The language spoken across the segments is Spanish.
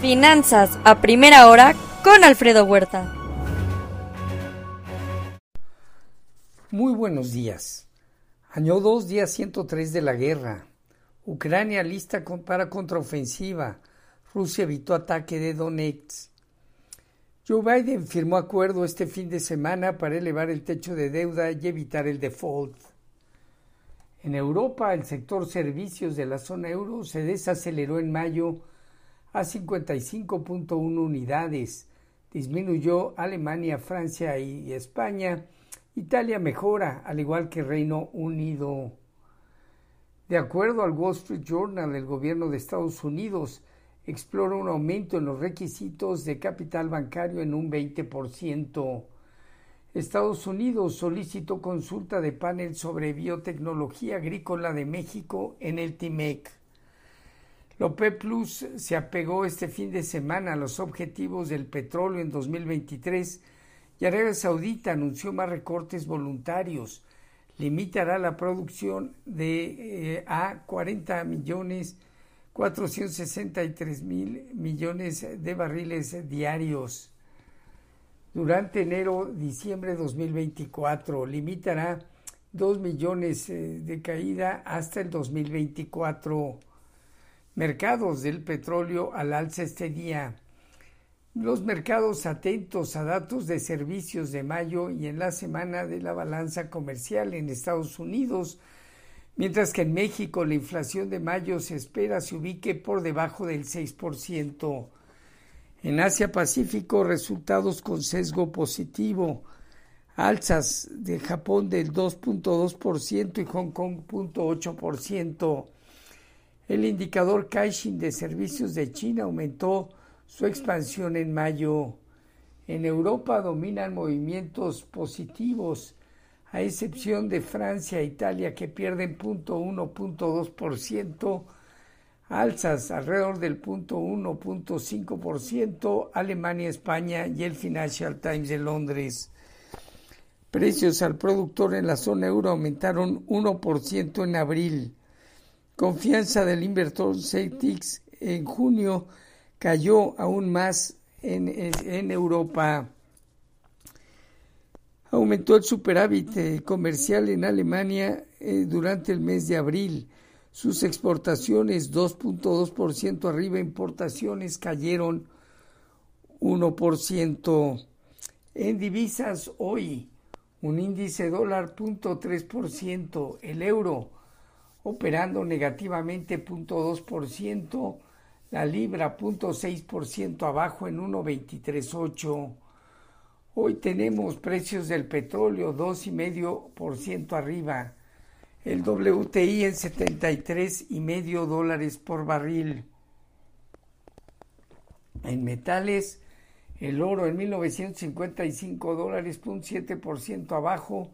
Finanzas a primera hora con Alfredo Huerta. Muy buenos días. Año 2, día 103 de la guerra. Ucrania lista para contraofensiva. Rusia evitó ataque de Donetsk. Joe Biden firmó acuerdo este fin de semana para elevar el techo de deuda y evitar el default. En Europa, el sector servicios de la zona euro se desaceleró en mayo a 55.1 unidades. Disminuyó Alemania, Francia y España. Italia mejora, al igual que Reino Unido. De acuerdo al Wall Street Journal, el gobierno de Estados Unidos explora un aumento en los requisitos de capital bancario en un 20%. Estados Unidos solicitó consulta de panel sobre biotecnología agrícola de México en el TIMEC. Lope Plus se apegó este fin de semana a los objetivos del petróleo en 2023 y Arabia Saudita anunció más recortes voluntarios. Limitará la producción de eh, a 40 millones 463 mil millones de barriles diarios. Durante enero-diciembre de 2024 limitará 2 millones eh, de caída hasta el 2024 mercados del petróleo al alza este día. Los mercados atentos a datos de servicios de mayo y en la semana de la balanza comercial en Estados Unidos, mientras que en México la inflación de mayo se espera se ubique por debajo del 6%. En Asia Pacífico, resultados con sesgo positivo. Alzas de Japón del 2.2% y Hong Kong 0.8%. El indicador Caixin de servicios de China aumentó su expansión en mayo. En Europa dominan movimientos positivos, a excepción de Francia e Italia que pierden 0.1, alzas alrededor del 0.1, Alemania, España y el Financial Times de Londres. Precios al productor en la zona euro aumentaron 1% en abril Confianza del inversor Celtics en junio cayó aún más en, Europa. Aumentó el superávit eh, comercial en Alemania eh, durante el mes de abril. Sus exportaciones 2.2% arriba, importaciones cayeron 1%. En divisas hoy, un índice dólar 0.3%, el euro operando negativamente 0.2%, la libra 0.6% abajo en 1.238. Hoy tenemos precios del petróleo 2,5% arriba, el WTI en 73,5 dólares por barril. En metales, el oro en 1955 dólares, 0.7% abajo,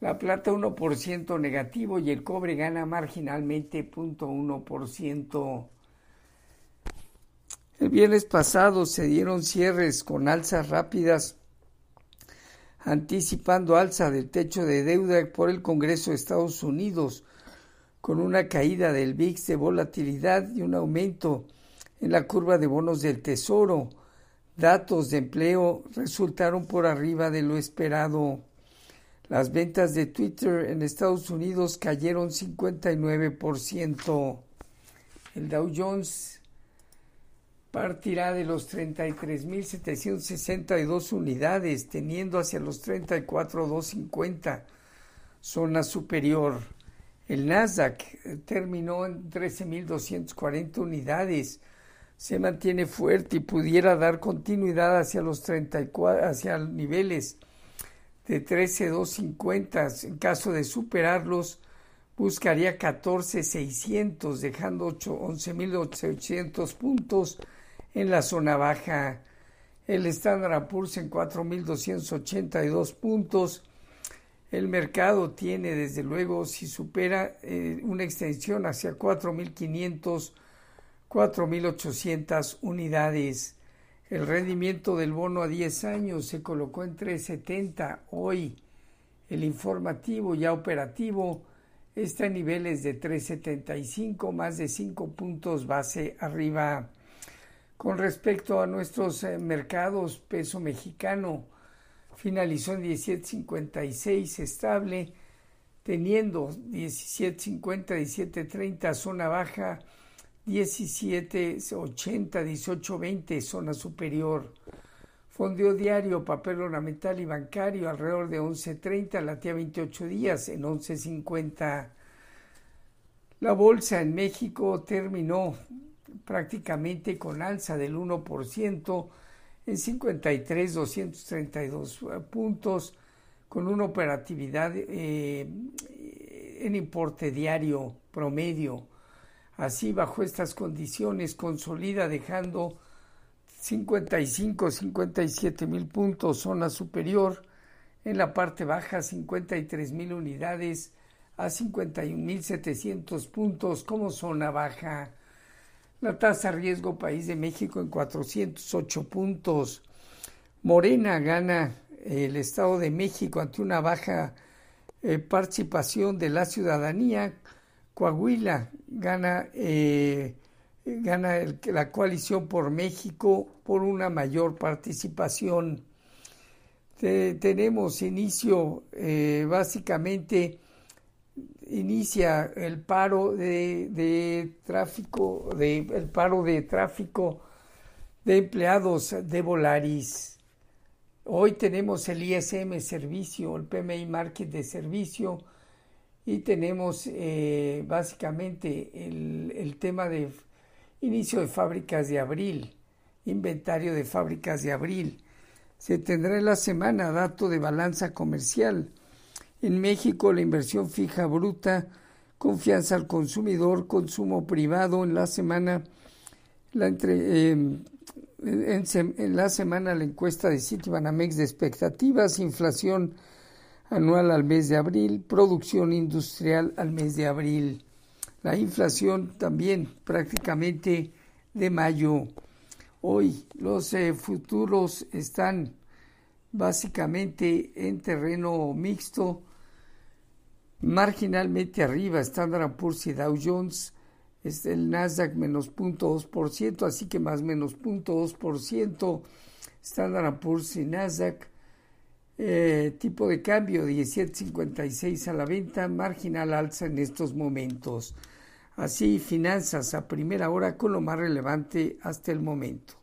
la plata 1% negativo y el cobre gana marginalmente 0.1%. El viernes pasado se dieron cierres con alzas rápidas, anticipando alza del techo de deuda por el Congreso de Estados Unidos, con una caída del VIX de volatilidad y un aumento en la curva de bonos del Tesoro. Datos de empleo resultaron por arriba de lo esperado. Las ventas de Twitter en Estados Unidos cayeron 59%. El Dow Jones partirá de los 33.762 unidades, teniendo hacia los 34.250, zona superior. El Nasdaq terminó en 13.240 unidades, se mantiene fuerte y pudiera dar continuidad hacia los 34, hacia niveles de 13,250. En caso de superarlos, buscaría 14,600, dejando 11,800 puntos en la zona baja. El Standard Poor's en 4,282 puntos. El mercado tiene, desde luego, si supera eh, una extensión hacia 4.500, 4.800 unidades. El rendimiento del bono a 10 años se colocó en 3.70. Hoy el informativo ya operativo está en niveles de 3.75, más de 5 puntos base arriba. Con respecto a nuestros eh, mercados, peso mexicano finalizó en 17.56 estable, teniendo 17.50, 17.30 zona baja, 17.80, 18.20 zona superior. Fondeo diario, papel ornamental y bancario alrededor de 11.30, latía 28 días en 11.50. La bolsa en México terminó prácticamente con alza del 1% en 53.232 puntos, con una operatividad eh, en importe diario promedio. Así, bajo estas condiciones, consolida dejando 55, 57 mil puntos, zona superior. En la parte baja, 53 mil unidades a 51 mil 700 puntos como zona baja. La tasa riesgo país de México en 408 puntos. Morena gana el Estado de México ante una baja eh, participación de la ciudadanía. Coahuila gana eh, gana la coalición por México por una mayor participación. tenemos inicio, eh, básicamente, inicia el paro de, tráfico, de, el paro de tráfico de empleados de Volaris. Hoy tenemos el ISM servicio, el PMI Market de servicio y tenemos eh, básicamente el, el tema de inicio de fábricas de abril, inventario de fábricas de abril. Se tendrá en la semana dato de balanza comercial. En México la inversión fija bruta, confianza al consumidor, consumo privado en la semana, la entre, em, en, la semana la encuesta de Citibanamex de expectativas, inflación anual al mes de abril, producción industrial al mes de abril. La inflación también prácticamente de mayo. Hoy los eh, futuros están básicamente en terreno mixto, marginalmente arriba, Standard Poor's y Dow Jones, es el Nasdaq menos 0.2%, así que más menos 0.2%, Standard Poor's y Nasdaq, eh, tipo de cambio 17.56 a la venta, marginal alza en estos momentos. Así, finanzas a primera hora con lo más relevante hasta el momento.